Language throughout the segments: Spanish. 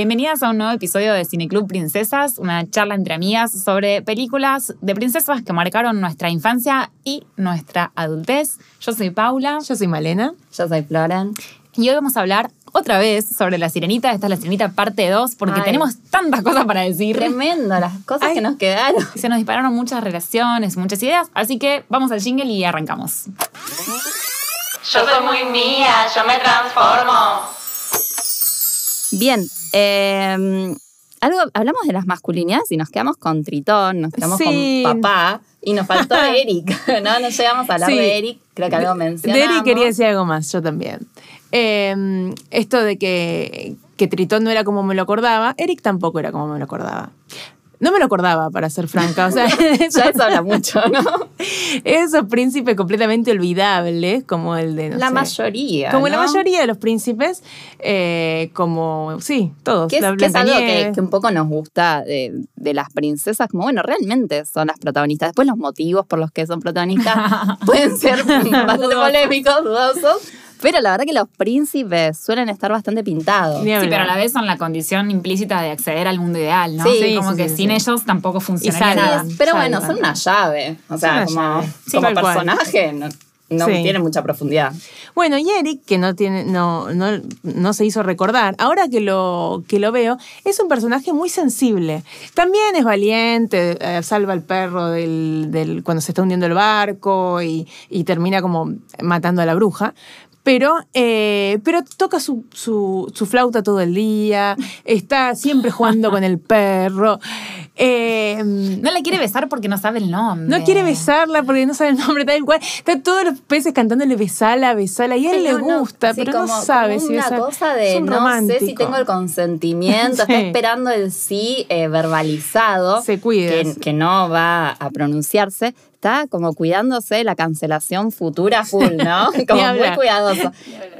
Bienvenidas a un nuevo episodio de Cineclub Princesas, una charla entre amigas sobre películas de princesas que marcaron nuestra infancia y nuestra adultez. Yo soy Paula. Yo soy Malena. Yo soy Floren. Y hoy vamos a hablar otra vez sobre La Sirenita. Esta es La Sirenita parte 2 porque Ay. tenemos tantas cosas para decir. Tremendo, las cosas Ay. que nos quedaron. Se nos dispararon muchas relaciones, muchas ideas, así que vamos al jingle y arrancamos. Yo soy muy mía, yo me transformo. Bien, eh, algo, hablamos de las masculinidades y nos quedamos con Tritón, nos quedamos Sí. con papá y nos faltó Eric, ¿no? No llegamos a hablar Sí. de Eric, creo que algo De mencionamos. Eric quería decir algo más, yo también. Eh, esto de que, que Tritón no era como me lo acordaba, Eric tampoco era como me lo acordaba. No me lo acordaba, para ser franca. O sea, Ya eso habla mucho, ¿no? esos príncipes completamente olvidables, como el de. no la sé, mayoría. Como la mayoría de los príncipes, eh, como. Sí, todos. Que es, la que es algo que, un poco nos gusta de, de las princesas, como bueno, realmente son las protagonistas. Después los motivos por los que son protagonistas pueden ser bastante polémicos, dudosos, pero la verdad que los príncipes suelen estar bastante pintados. Sí, pero a la vez son la condición implícita de acceder al mundo ideal, ¿no? Sí, como sí, que sí, sin sí. ellos tampoco funcionaría Y nada. Pero bueno, son una llave. O sea, como, como personaje no, no Sí. tiene mucha profundidad. Bueno, y Eric, que no tiene, no, no, no se hizo recordar, ahora que lo, que lo veo, es un personaje muy sensible. También es valiente, eh, salva al perro del, del- cuando se está hundiendo el barco y, y termina como matando a la bruja. Pero, eh, pero toca su, su, su flauta todo el día, está siempre jugando con el perro. eh, No la quiere besar porque no sabe el nombre. no quiere besarla porque no sabe el nombre tal cual. Están todos los peces cantándole besala, besala. Y a él le no, no. gusta, Sí, pero como- no sabe como si una cosa de Es un no sé si tengo el consentimiento, Sí. está esperando el sí eh, verbalizado. Se cuida. Que, que no va a pronunciarse. Está como cuidándose de la cancelación futura full, ¿no? Como muy cuidadoso.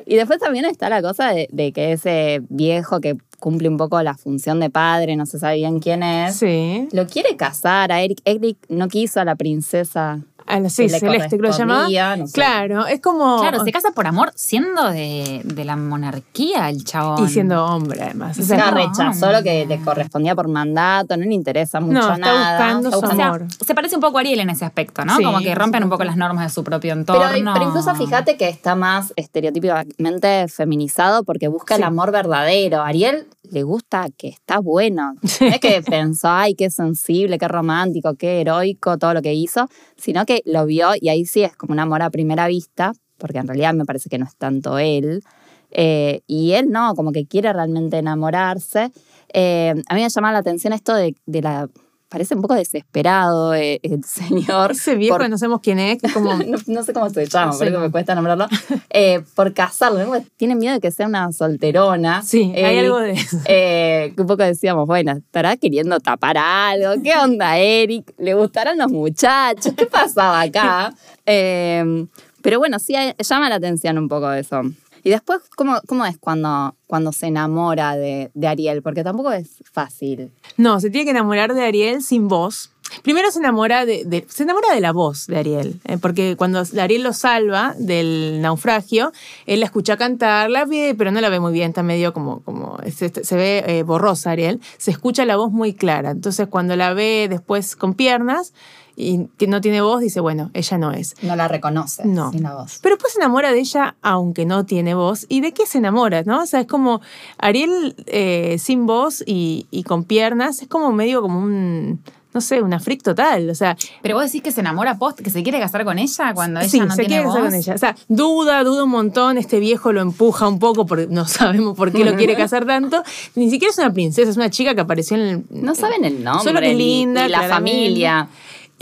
Y después también está la cosa de, de que ese viejo que cumple un poco la función de padre, no se sabe bien quién es, Sí. lo quiere casar a Eric. Eric no quiso a la princesa. A la, sí, que le Celeste, que lo llamaba. no sé. Claro, es como. Claro, se casa por amor siendo de, de la monarquía el chabón. Y siendo hombre, además. O Y sea, Nunca no, rechazó lo que le correspondía por mandato, no le interesa mucho está nada. buscando Está su O sea, amor. se parece un poco a Ariel en ese aspecto, ¿no? Sí, como que rompen un poco las normas de su propio Pero, entorno. pero incluso fíjate que está más estereotípicamente feminizado porque busca el amor verdadero. Ariel le gusta que está bueno. No es que pensó, ay, qué sensible, qué romántico, qué heroico todo lo que hizo, sino que lo vio y ahí sí es como un amor a primera vista, porque en realidad me parece que no es tanto él. Eh, y él no, como que quiere realmente enamorarse. Eh, a mí me llama la atención esto de, de la... Parece un poco desesperado eh, el señor. Ese viejo por- no sabemos quién es, que como. no, no sé cómo se llama, no. me cuesta nombrarlo, eh, por casarlo. Tiene miedo de que sea una solterona. Sí, hay Eric, algo de eso. eh, que un poco decíamos, bueno, ¿estará queriendo tapar algo? ¿Qué onda, Eric? ¿Le gustarán los muchachos? ¿Qué pasaba acá? Eh, pero bueno, sí eh, llama la atención un poco eso. Y después, ¿cómo, cómo es cuando, cuando se enamora de, de Ariel? Porque tampoco es fácil. No, se tiene que enamorar de Ariel sin voz. Primero se enamora de, se enamora de la voz de Ariel, eh, porque cuando Ariel lo salva del naufragio, él la escucha cantar, la ve, pero no la ve muy bien, está medio como, como se, se ve eh, borrosa Ariel, se escucha la voz muy clara. Entonces cuando la ve después con piernas y que no tiene voz, dice, bueno, ella no es. No la reconoce No. sin la voz. Pero después se enamora de ella aunque no tiene voz. ¿Y de qué se enamora? ¿no? O sea, es como Ariel eh, sin voz y, y con piernas, es como medio como un, no sé, una freak total. O sea, Pero vos decís que se enamora post, que se quiere casar con ella cuando ella sí, no se tiene quiere casar voz. con ella. O sea, duda, duda un montón, este viejo lo empuja un poco porque no sabemos por qué lo quiere casar tanto. Ni siquiera es una princesa, es una chica que apareció en el... No saben el nombre. Solo que es linda, ni la claramente. familia.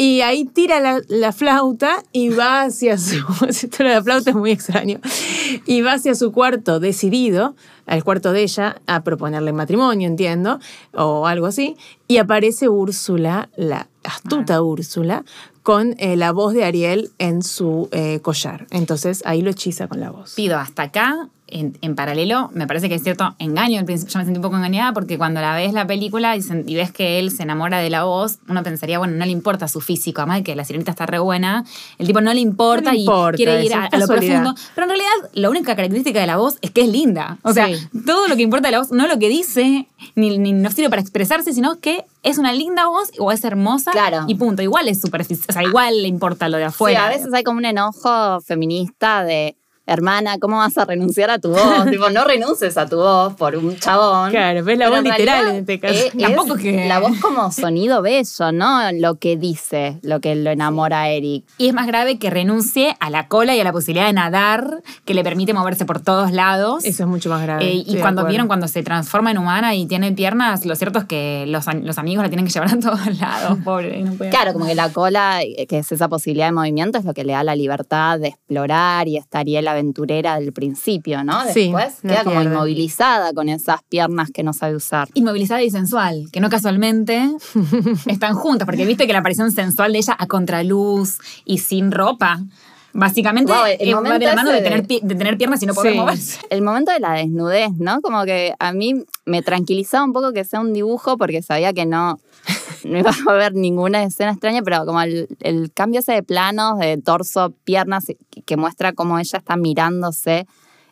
Y ahí tira la, la flauta y va hacia su. Esto de la flauta es muy extraño. Y va hacia su cuarto decidido, al cuarto de ella, a proponerle matrimonio, entiendo, o algo así. Y aparece Úrsula, la astuta Úrsula, con eh, la voz de Ariel en su eh, collar. Entonces ahí lo hechiza con la voz. Pido hasta acá en, en paralelo, me parece que es cierto engaño. Al principio yo me sentí un poco engañada porque cuando la ves la película y, se- y ves que él se enamora de la voz, uno pensaría, bueno, no le importa su físico, además de que la sirenita está re buena, el tipo no le importa No le y quiere ir a, a lo profundo. Pero en realidad, la única característica de la voz es que es linda. O sea, Sí. todo lo que importa de la voz, no lo que dice, ni, ni no sirve para expresarse, sino que es una linda voz o es hermosa Claro. y punto. Igual es superficial, o sea, igual le importa lo de Sí, afuera. a veces hay como un enojo feminista de, hermana, ¿cómo vas a renunciar a tu voz? tipo, no renuncies a tu voz por un chabón. Claro, ves la Pero voz en literal realidad en este caso. es- Tampoco es que- La voz como sonido bello, ¿no? Lo que dice, lo que lo enamora a Eric. Y es más grave que renuncie a la cola y a la posibilidad de nadar, que le permite moverse por todos lados. Eso es mucho más grave. Eh, y cuando vieron cuando se transforma en humana y tiene piernas, lo cierto es que los, los amigos la tienen que llevar a todos lados, pobre. no puede- Claro, como que la cola, eh, que es esa posibilidad de movimiento, es lo que le da la libertad de explorar y estaría la aventurera del principio, ¿no? Sí, Después no queda como inmovilizada con esas piernas que no sabe usar. Inmovilizada y sensual, que no casualmente están juntas, porque viste que la aparición sensual de ella a contraluz y sin ropa, básicamente Wow, el eh, momento de la mano de ese de- tener, pi- de tener piernas y no poder Sí. moverse. El momento de la desnudez, ¿no? Como que a mí me tranquilizaba un poco que sea un dibujo porque sabía que no, no iba a haber ninguna escena extraña, pero como el, el cambio ese de planos, de torso, piernas, que, muestra cómo ella está mirándose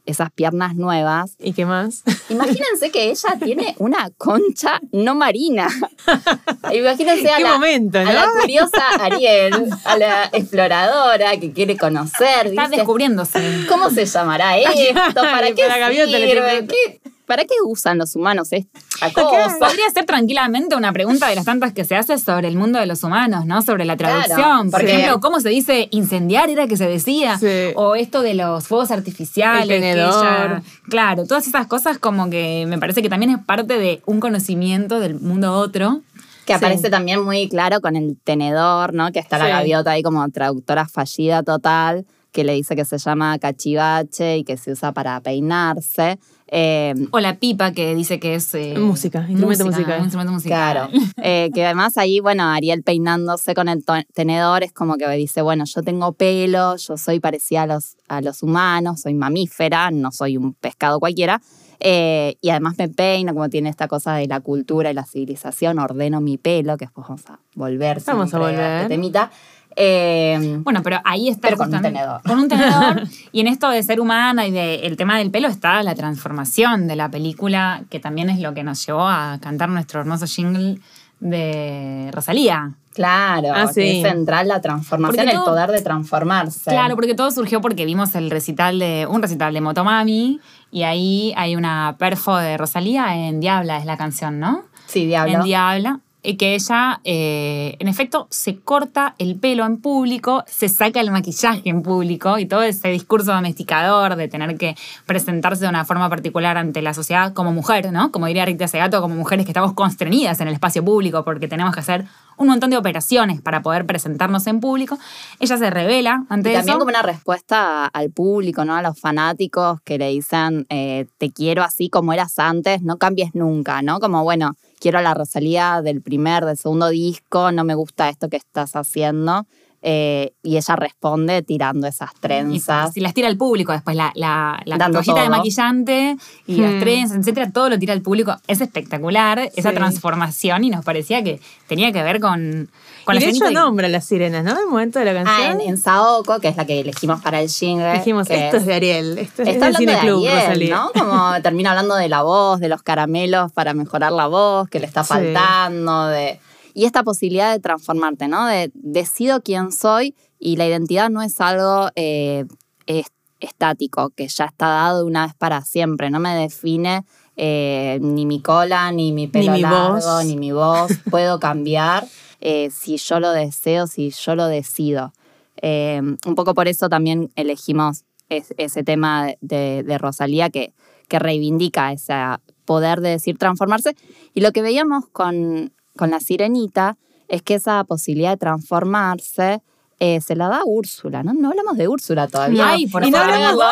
esas piernas nuevas. ¿Y qué más? Imagínense que ella tiene una concha no marina. Imagínense a ¿Qué la, momento, a no? la curiosa Ariel, a la exploradora que quiere conocer. Está dice, descubriéndose. ¿Cómo se llamará esto? ¿Para qué Para sirve? ¿Qué- ¿Para qué usan los humanos esta cosa? Podría ser tranquilamente una pregunta de las tantas que se hace sobre el mundo de los humanos, ¿no? Sobre la traducción. Claro, Por sí. ejemplo, ¿cómo se dice incendiar? Era que se decía. Sí. O esto de los fuegos artificiales. El ella- claro, todas esas cosas como que me parece que también es parte de un conocimiento del mundo otro. Que Sí. aparece también muy claro con el tenedor, ¿no? Que está la gaviota ahí como traductora fallida total, que le dice que se llama cachivache y que se usa para peinarse. Eh, O la pipa que dice que es... eh, Música, instrumento musical. un instrumento musical. Claro. Eh, que además ahí, bueno, Ariel peinándose con el tenedor es como que dice, bueno, yo tengo pelo, yo soy parecida a los, a los humanos, soy mamífera, no soy un pescado cualquiera. Eh, y además me peino, como tiene esta cosa de la cultura y la civilización, ordeno mi pelo, que después vamos a volver. Vamos a siempre volver. este temita. Eh, Bueno, pero ahí está Pero con un tenedor. Con un tenedor. y en esto de ser humana y del tema del pelo está la transformación de la película, que también es lo que nos llevó a cantar nuestro hermoso jingle de Rosalía. claro, Ah, sí. es central la transformación, Porque el poder de transformarse. Claro, porque todo surgió porque vimos el recital de un recital de Motomami y ahí hay una perfo de Rosalía en Diabla, es la canción, ¿no? Sí, diablo. En Diabla. Y que ella, eh, en efecto, se corta el pelo en público, se saca el maquillaje en público y todo ese discurso domesticador de tener que presentarse de una forma particular ante la sociedad como mujer, ¿no? Como diría Rita Segato, como mujeres que estamos constreñidas en el espacio público porque tenemos que hacer un montón de operaciones para poder presentarnos en público. Ella se revela ante Y también eso. como una respuesta al público, ¿no? A los fanáticos que le dicen, eh, te quiero así como eras antes, no cambies nunca, ¿no? Como, bueno, quiero la Rosalía del primer, del segundo disco, no me gusta esto que estás haciendo. Eh, y ella responde tirando esas Y trenzas. si las tira al público después, la, la, la cojita de maquillante y Hmm. las trenzas, etcétera, todo lo tira al público. Es espectacular esa transformación y nos parecía que tenía que ver con, con y la de hecho escenita y- nombra a las sirenas, ¿no? En el momento de la Ah, canción. en, en Saoko, que es la que elegimos para el jingle. dijimos, esto es de Ariel. Esto es Está hablando de Cineclub, Ariel, Rosalía. ¿no? Como termina hablando de la voz, de los caramelos para mejorar la voz, que le está Sí. faltando, de... Y esta posibilidad de transformarte, ¿no? De decido quién soy y la identidad no es algo eh, es- estático, que ya está dado una vez para siempre. No me define eh, ni mi cola, ni mi pelo mi largo, voz. ni mi voz. Puedo cambiar eh, si yo lo deseo, si yo lo decido. Eh, un poco por eso también elegimos es- ese tema de, de Rosalía que, que reivindica ese poder de decir transformarse. Y lo que veíamos con, con la sirenita es que esa posibilidad de transformarse eh, se la da Úrsula, ¿no? No hablamos de Úrsula todavía. Ay, por y no favor.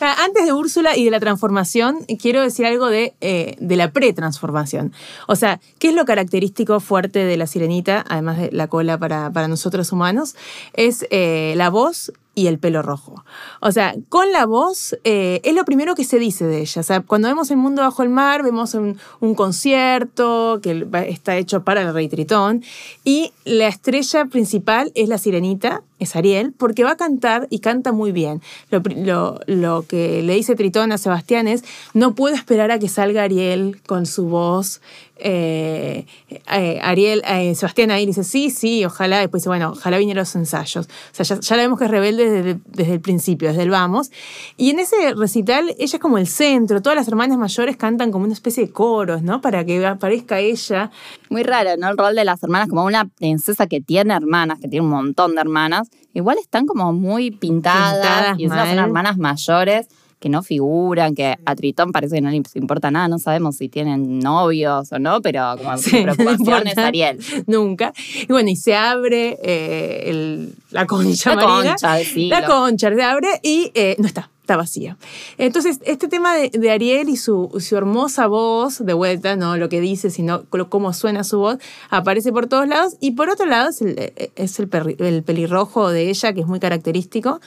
Ah, Antes de Úrsula y de la transformación, quiero decir algo de, eh, de la pre-transformación. O sea, ¿qué es lo característico fuerte de la sirenita, además de la cola para, para nosotros humanos? Es eh, la voz y el pelo rojo. O sea, con la voz eh, es lo primero que se dice de ella. O sea, cuando vemos el mundo bajo el mar, vemos un, un concierto que está hecho para el rey Tritón y la estrella principal es la sirenita, es Ariel, porque va a cantar y canta muy bien. Lo, lo- lo que le dice Tritón a Sebastián es, no puedo esperar a que salga Ariel con su voz. Eh, eh, Ariel, eh, Sebastián ahí dice, sí, sí, ojalá. Después dice, bueno, ojalá vinieran los ensayos. O sea, ya, ya la vemos que es rebelde desde, desde el principio, desde el vamos. Y en ese recital, ella es como el centro. Todas las hermanas mayores cantan como una especie de coros, ¿no? Para que aparezca ella. Muy raro, ¿no? El rol de las hermanas, como una princesa que tiene hermanas, que tiene un montón de hermanas, igual están como muy pintadas, Pintadas y son hermanas mayores que no figuran, que a Tritón parece que no le importa nada, no sabemos si tienen novios o no, pero como Sí, preocupación es. Ariel. Nunca. Y bueno, y se abre eh, el- la concha La marina. concha siglo. La concha se abre y eh, no está, está vacía. Entonces, este tema de, de Ariel y su, su hermosa voz, de vuelta, no lo que dice, sino cómo suena su voz, aparece por todos lados. Y por otro lado es el, es el, perri- el pelirrojo de ella, que es muy característico.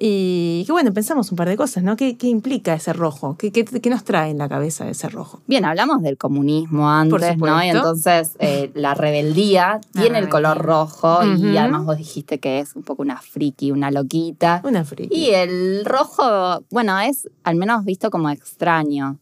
Y que bueno, pensamos un par de cosas, ¿no? ¿Qué, qué implica ese rojo? ¿Qué, qué, qué nos trae en la cabeza ese rojo? Bien, hablamos del comunismo antes, ¿no? Y entonces eh, la rebeldía La tiene el color rojo y además vos dijiste que es un poco una friki, una loquita. Una friki. Y el rojo, bueno, es al menos visto como extraño.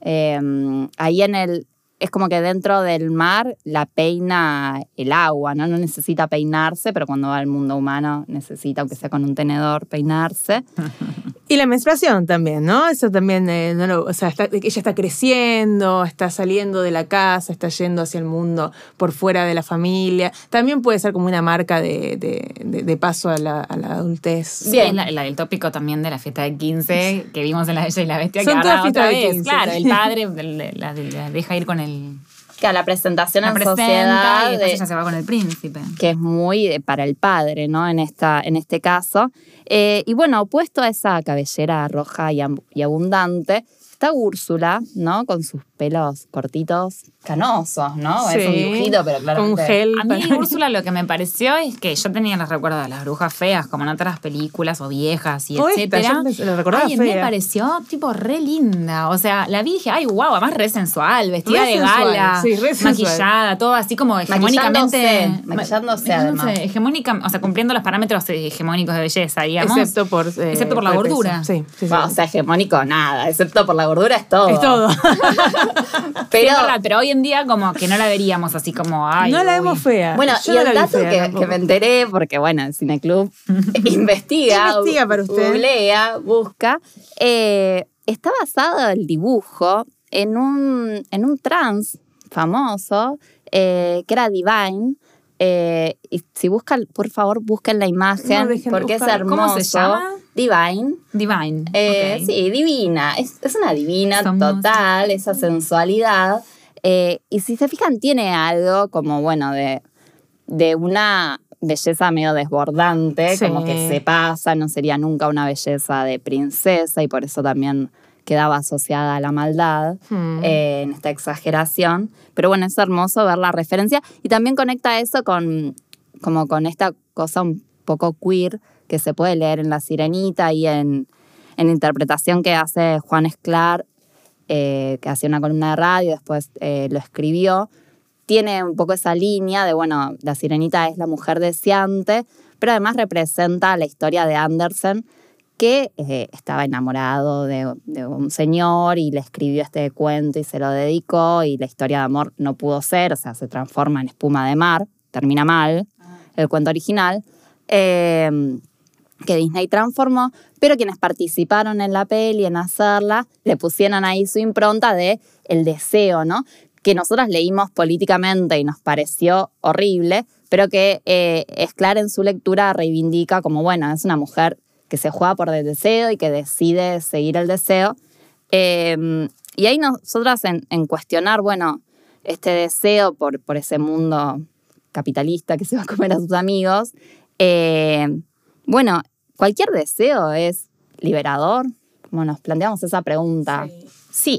Eh, ahí en el. Es como que dentro del mar la peina el agua, ¿no? No necesita peinarse, pero cuando va al mundo humano necesita, aunque sea con un tenedor, peinarse. Y la menstruación también, ¿no? Eso también, eh, no lo- o sea, está- ella está creciendo, está saliendo de la casa, está yendo hacia el mundo por fuera de la familia. También puede ser como una marca de, de- de- de paso a la, a la adultez. Bien. La, la- el tópico también de la fiesta de 15 que vimos en La Bella y la Bestia. Son que todas ahora fiestas otra de vez, 15. Claro, el padre la, la- la deja ir con el. Que a la presentación La en sociedad y de- ella se va con el príncipe. que es muy de- para el padre, ¿no? En, esta, en este caso. Eh, y bueno, opuesto a esa cabellera roja y abundante, está Úrsula, ¿no? Con sus pelos cortitos, canosos, ¿no? Es un dibujito, pero claro. Con gel. A mí, para- Úrsula, lo que me pareció es que yo tenía los recuerdos de las brujas feas, como en otras películas o viejas y O esta, etcétera. yo recordaba Ay, me pareció tipo re linda. O sea, la vi y dije, ay, wow, además re sensual, vestida Re de sensual, gala, sí, re sensual. maquillada, todo así como hegemónicamente. Maquillándose, maquillándose, además. hegemónica, o sea, cumpliendo los parámetros hegemónicos de belleza, digamos. Excepto por, eh, Excepto por la gordura. Sí, sí, sí. Bueno, o sea, hegemónico nada, excepto por la gordura es todo. es todo. Pero, Pero, verdad, pero hoy en día como que no la veríamos así como, ay, no la uy. vemos fea. bueno, Yo y no la el vi dato fea que, tampoco. que me enteré, porque bueno, el Cineclub investiga, Investiga para usted. googlea, busca, eh, está basado el dibujo en un, en un trans famoso eh, que era Divine. Eh, y si buscan, por favor, busquen la imagen No, porque es hermoso. ¿Cómo se llama? Divine. Divine. Eh. Sí, divina. Es, es una divina Somos- total, esa sensualidad. Eh, y si se fijan, tiene algo como, bueno, de, de una belleza medio desbordante, Sí. como que se pasa, no sería nunca una belleza de princesa y por eso también quedaba asociada a la maldad Hmm. eh, en esta exageración. Pero bueno, es hermoso ver la referencia y también conecta eso con, como con esta cosa un poco queer que se puede leer en La Sirenita y en, en interpretación que hace Juan Esclar, eh, que hacía una columna de radio, después eh, lo escribió. Tiene un poco esa línea de, bueno, La Sirenita es la mujer deseante, pero además representa la historia de Andersen, que eh, estaba enamorado de, de un señor y le escribió este cuento y se lo dedicó y la historia de amor no pudo ser, o sea, se transforma en espuma de mar, termina mal el cuento original, eh, que Disney transformó, pero quienes participaron en la peli, en hacerla, le pusieron ahí su impronta de el deseo, ¿no? Que nosotros leímos políticamente y nos pareció horrible, pero que eh, Esclar en su lectura reivindica como, bueno, es una mujer que se juega por el deseo y que decide seguir el deseo. Eh, y ahí nosotras en, cuestionar, bueno, este deseo por, por ese mundo capitalista que se va a comer a sus amigos, eh, bueno, cualquier deseo es liberador, como nos planteamos esa pregunta. Sí,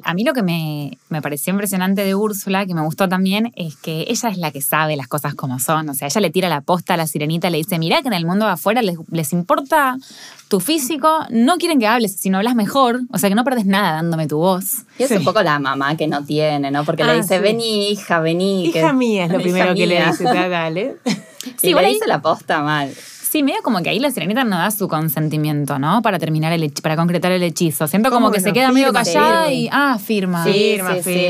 a mí lo que me, me pareció impresionante de Úrsula, que me gustó también, es que ella es la que sabe las cosas como son. O sea, ella le tira la posta a la sirenita, le dice, mirá que en el mundo de afuera les, les importa tu físico, no quieren que hables, si no hablas mejor, o sea que no perdes nada dándome tu voz. Y es Sí. un poco la mamá que no tiene, ¿no? Porque Ah, le dice, sí. vení, hija, vení. que- Hija mía es lo primero que le dice, "Da, dale. Sí, Sí, y igual le ahí- dice la posta mal. Sí, medio como que ahí la sirenita no da su consentimiento, ¿no? Para terminar el para concretar el hechizo. Siento como ¿Cómo que se queda medio Firma, callada firma. y ah, firma. Sí. Firma, firma, sí, sí,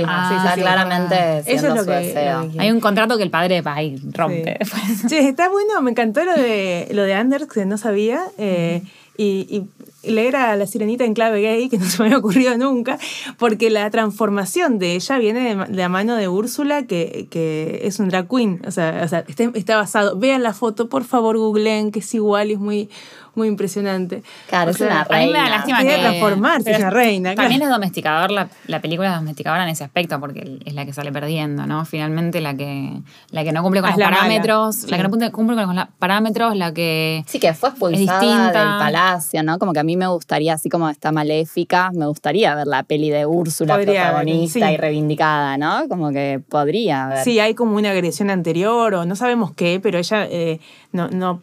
está sí, claramente Eso es lo su que- deseo. lo que- Hay un contrato que el padre va y rompe. Sí. Che, está bueno, me encantó lo de, lo de Anders, que no sabía. eh, y, y leer a la sirenita en clave gay, que no se me había ocurrido nunca, porque la transformación de ella viene de, la mano de Úrsula, que, que es un drag queen. O sea, o sea, está, está basado. Vean la foto, por favor, googleen, que es igual y es muy, muy impresionante. Claro, O es sea, una A mí me da reina. lástima que... transformarse, es una reina, También es domesticador, la, la película es domesticadora en ese aspecto, porque es la que sale perdiendo, ¿no? Finalmente la que, la que no cumple con Ah, es los la parámetros, Sí. la que no cumple con los parámetros, la que... Sí, que fue expulsada distinta. del palacio, ¿no? Como que a mí me gustaría, así como está maléfica, me gustaría ver la peli de Úrsula Podría haber, protagonista sí. y reivindicada, ¿no? Como que podría haber. Sí, hay como una agresión anterior o no sabemos qué, pero ella eh, no, no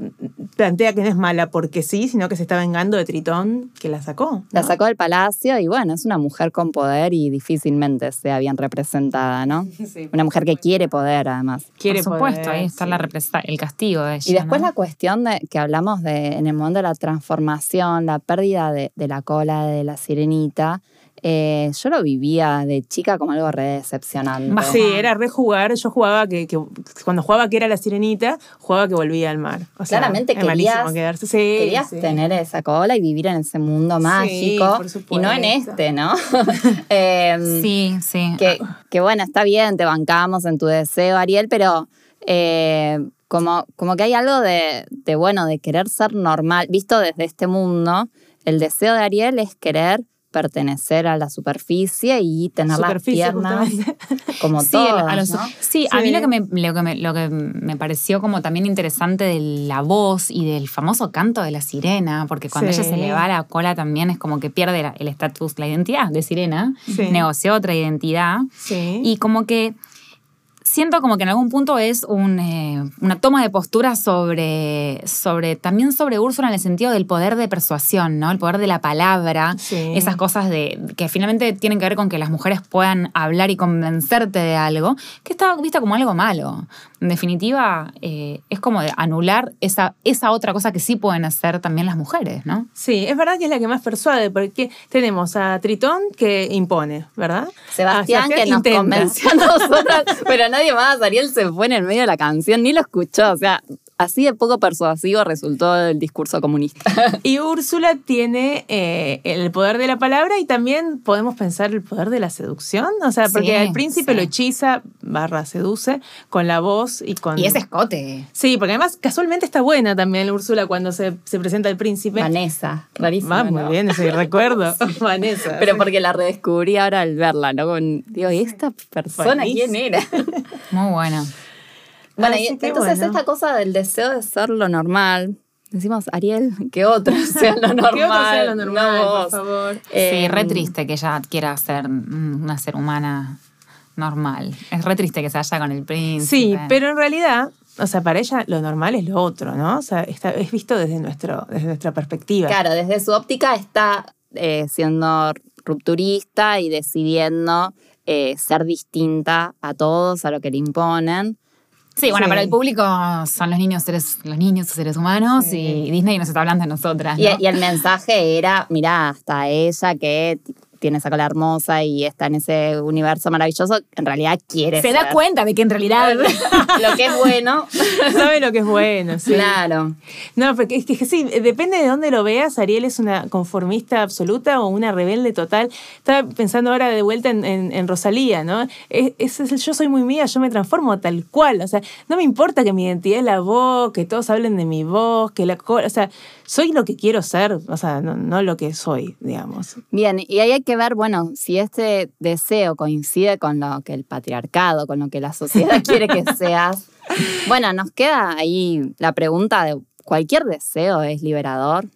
plantea que no es mala porque sí, sino que se está vengando de Tritón que la sacó. La sacó del palacio y bueno, es una mujer con poder y difícilmente sea bien representada, ¿no? Sí, Una mujer que quiere poder además. Quiere por supuesto, poder, ahí está sí. la el castigo de ella. Y después ¿no? la cuestión de que hablamos de en el momento de la transformación, la pérdida de, de la cola de la sirenita, eh, yo lo vivía de chica como algo re decepcionante. Sí, era rejugar. Yo jugaba que, que cuando jugaba que era la sirenita, jugaba que volvía al mar. O sea, Claramente es malísimo querías- quedarse. Sí, Querías sí. tener esa cola y vivir en ese mundo mágico por y no en este, ¿no? Em, Sí, sí. que, que bueno, está bien, te bancamos en tu deseo, Ariel, pero eh, como, como que hay algo de, de, bueno, de querer ser normal, visto desde este mundo, el deseo de Ariel es querer pertenecer a la superficie y tener Superficie, las piernas justamente. como Sí, todas, a los- ¿no? sí, a mí lo que, me, lo, que me, lo que me pareció como también interesante de la voz y del famoso canto de la sirena, porque cuando Sí. ella se le va la cola también es como que pierde el estatus, la identidad de sirena, negoció otra identidad Sí. y como que siento como que en algún punto es un, eh, una toma de postura sobre, sobre, también sobre Úrsula en el sentido del poder de persuasión, ¿no? El poder de la palabra, Sí. esas cosas de, que finalmente tienen que ver con que las mujeres puedan hablar y convencerte de algo, que está vista como algo malo. En definitiva, eh, es como de anular esa, esa otra cosa que sí pueden hacer también las mujeres, ¿no? Sí, es verdad que es la que más persuade, porque tenemos a Tritón que impone, ¿verdad? Sebastián, A que nos intenta. convenció a nosotras, pero nadie más. Ariel se fue en el medio de la canción, ni lo escuchó. O sea, así de poco persuasivo resultó el discurso comunista. Y Úrsula tiene eh, el poder de la palabra y también podemos pensar el poder de la seducción. O sea, porque Sí, al príncipe sí. lo hechiza, barra seduce, con la voz y con. Y ese escote. Sí, porque además casualmente está buena también Úrsula cuando se, se presenta el príncipe. Vanessa, rarísimo. Va muy ¿no? bien ese recuerdo. Vanessa. Pero porque la redescubrí ahora al verla, ¿no? Con, digo, ¿y esta persona quién era? Muy bueno. Bueno, Así y que entonces bueno. esta cosa del deseo de ser lo normal. Decimos, Ariel, que otro sea lo normal. ¿Qué otro sea lo normal, no por favor? Eh, sí, re triste que ella quiera ser mm, una ser humana normal. Es re triste que se vaya con el príncipe. Sí, pero en realidad, o sea, para ella lo normal es lo otro, ¿no? O sea, está, es visto desde, nuestro, desde nuestra perspectiva. Claro, desde su óptica está eh, siendo rupturista y decidiendo eh, ser distinta a todos, a lo que le imponen. Sí, bueno, Sí. para el público son los niños seres, los niños seres humanos Sí. y Disney nos está hablando de nosotras. Y, ¿no? y el mensaje era, mira, hasta ella que tiene esa cola hermosa y está en ese universo maravilloso, en realidad quiere se da cuenta de que en realidad lo que es bueno. Sabe lo que es bueno, sí. Claro. No, porque es que sí, depende de dónde lo veas. Ariel es una conformista absoluta o una rebelde total. Estaba pensando ahora de vuelta en, en- en Rosalía, ¿no? Es, es el yo soy muy mía, yo me transformo tal cual. O sea, no me importa que mi identidad es la voz, que todos hablen de mi voz, que la O sea, soy lo que quiero ser, o sea, no, no lo que soy, digamos. Bien, y ahí hay que ver, bueno, si este deseo coincide con lo que el patriarcado, con lo que la sociedad quiere que seas. Bueno, nos queda ahí la pregunta de, ¿cualquier deseo es liberador?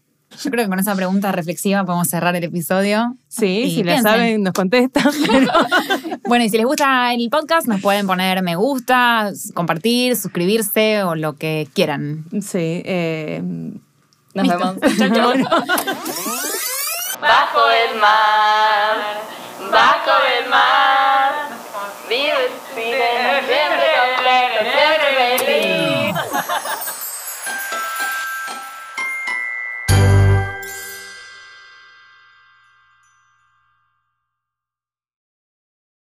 Yo creo que con esa pregunta reflexiva podemos cerrar el episodio. Sí, Y si la saben, nos contestan. pero- Bueno, y si les gusta el podcast, nos pueden poner me gusta, compartir, suscribirse o lo que quieran. sí, eh, Nos Listo. vemos. Chau, chau. Bajo el mar, bajo el mar, vive